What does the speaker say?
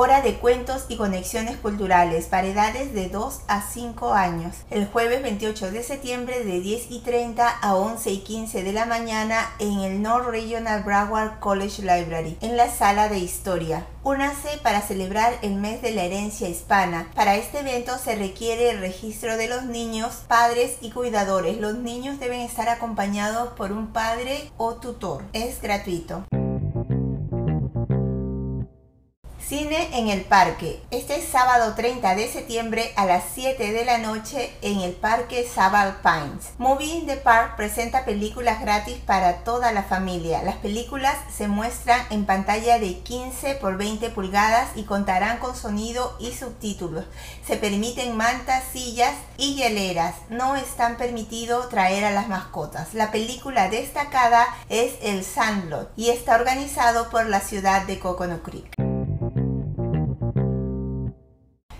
Hora de cuentos y conexiones culturales para edades de 2 a 5 años. El jueves 28 de septiembre de 10 y 30 a 11 y 15 de la mañana en el North Regional Broward College Library, en la sala de historia. Únase para celebrar el mes de la herencia hispana. Para este evento se requiere el registro de los niños, padres y cuidadores. Los niños deben estar acompañados por un padre o tutor. Es gratuito. Cine en el Parque. Este sábado 30 de septiembre a las 7 de la noche en el Parque Sabal Pines. Movie in the Park presenta películas gratis para toda la familia. Las películas se muestran en pantalla de 15 por 20 pulgadas y contarán con sonido y subtítulos. Se permiten mantas, sillas y hieleras. No están permitido traer a las mascotas. La película destacada es El Sandlot y está organizado por la ciudad de Coconut Creek.